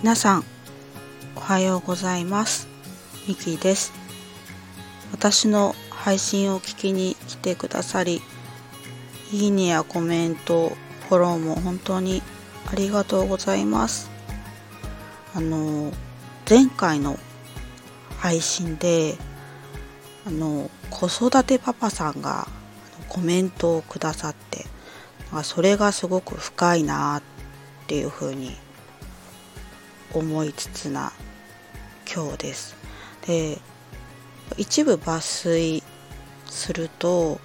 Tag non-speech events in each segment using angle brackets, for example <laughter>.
皆さんおはようございます。ミキです。私の配信を聞きに来てくださりいいねやコメントフォローも本当にありがとうございます。あの前回の配信であの子育てパパさんがコメントをくださってそれがすごく深いなっていうふうに思いつつな今日です。で一部抜粋すると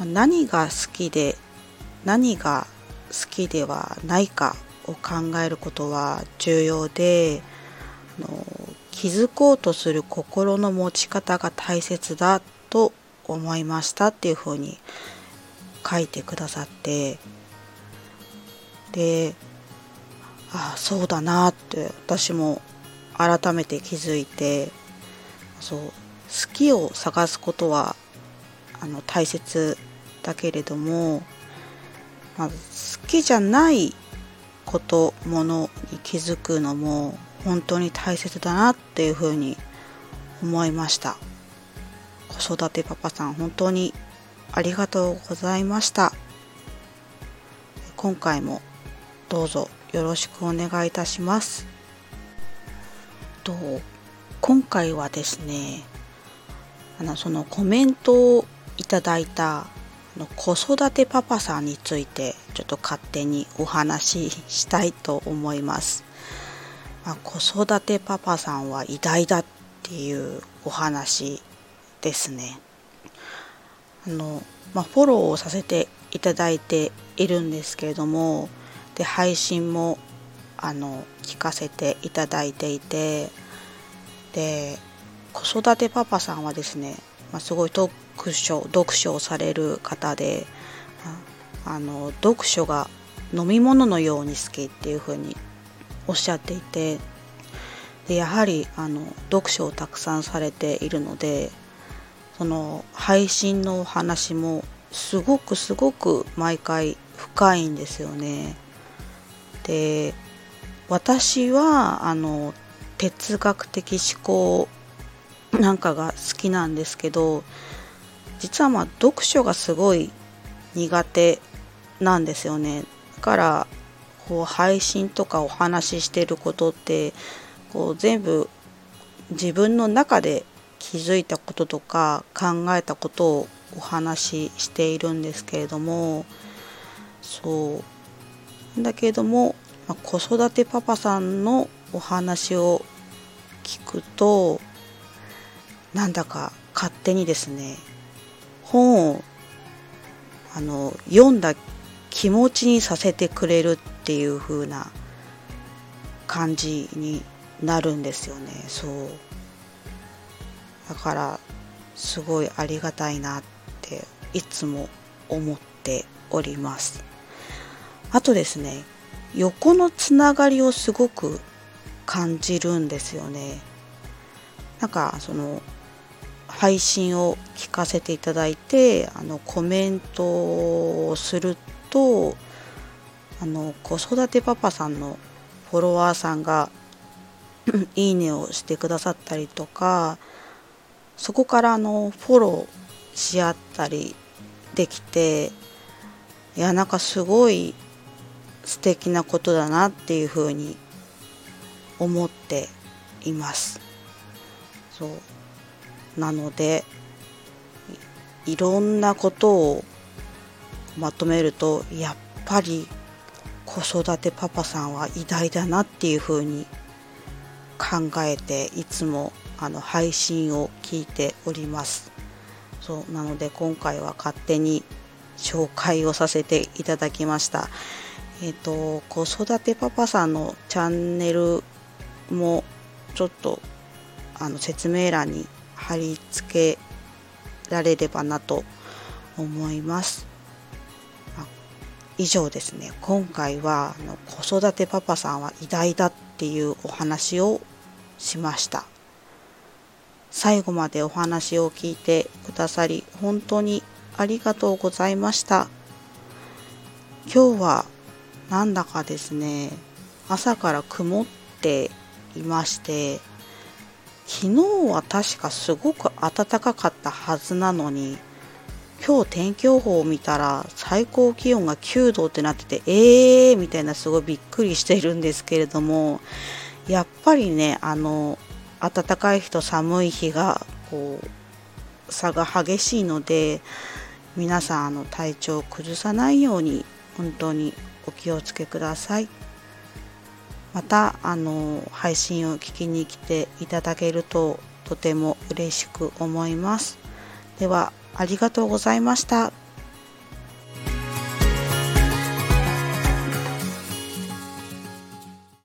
何が好きで何が好きではないかを考えることは重要で気づこうとする心の持ち方が大切だと思いましたっていうふうに書いてくださってでああそうだなって私も改めて気づいてそう好きを探すことはあの大切だけれども、まあ、好きじゃないことものに気づくのも本当に大切だなっていうふうに思いました。子育てパパさん本当にありがとうございました。今回もどうぞ。よろしくお願いいたします。と今回はですねあのそのコメントをいただいたの子育てパパさんについてちょっと勝手にお話ししたいと思います。まあ、子育てパパさんは偉大だっていうお話ですね。あのまあ、フォローをさせていただいているんですけれどもで配信もあの聞かせていただいていてで子育てパパさんはですね、まあ、すごい読書読書をされる方であの読書が飲み物のように好きっていうふうにおっしゃっていてでやはりあの読書をたくさんされているのでその配信のお話もすごくすごく毎回深いんですよね。で私はあの哲学的思考なんかが好きなんですけど実はまあ読書がすごい苦手なんですよね。だからこう配信とかお話ししてることってこう全部自分の中で気づいたこととか考えたことをお話ししているんですけれどもそう。だけども、まあ、子育てパパさんのお話を聞くとなんだか勝手にですね本をあの読んだ気持ちにさせてくれるっていう風な感じになるんですよね。そう。だからすごいありがたいなっていつも思っております。あとですね横のつながりをすごく感じるんですよね。なんかその配信を聞かせていただいてあのコメントをするとあの子育てパパさんのフォロワーさんが <clears throat> いいねをしてくださったりとかそこからあのフォローし合ったりできていやなんかすごい素敵なことだなっていうふうに思っています。そう。なのでいろんなことをまとめるとやっぱり子育てパパさんは偉大だなっていうふうに考えていつもあの配信を聞いております。そう。なので今回は勝手に紹介をさせていただきました。えっ、ー、と子育てパパさんのチャンネルもちょっとあの説明欄に貼り付けられればなと思います。以上ですね。今回はあの子育てパパさんは偉大だっていうお話をしました。最後までお話を聞いてくださり本当にありがとうございました。今日はなんだかですね朝から曇っていまして昨日は確かすごく暖かかったはずなのに今日天気予報を見たら最高気温が9度ってなっててえーみたいなすごいびっくりしているんですけれどもやっぱりねあの暖かい日と寒い日がこう差が激しいので皆さんあの体調を崩さないように本当にお気をつけくださいまたあの配信を聞きに来ていただけるととても嬉しく思いますではありがとうございました。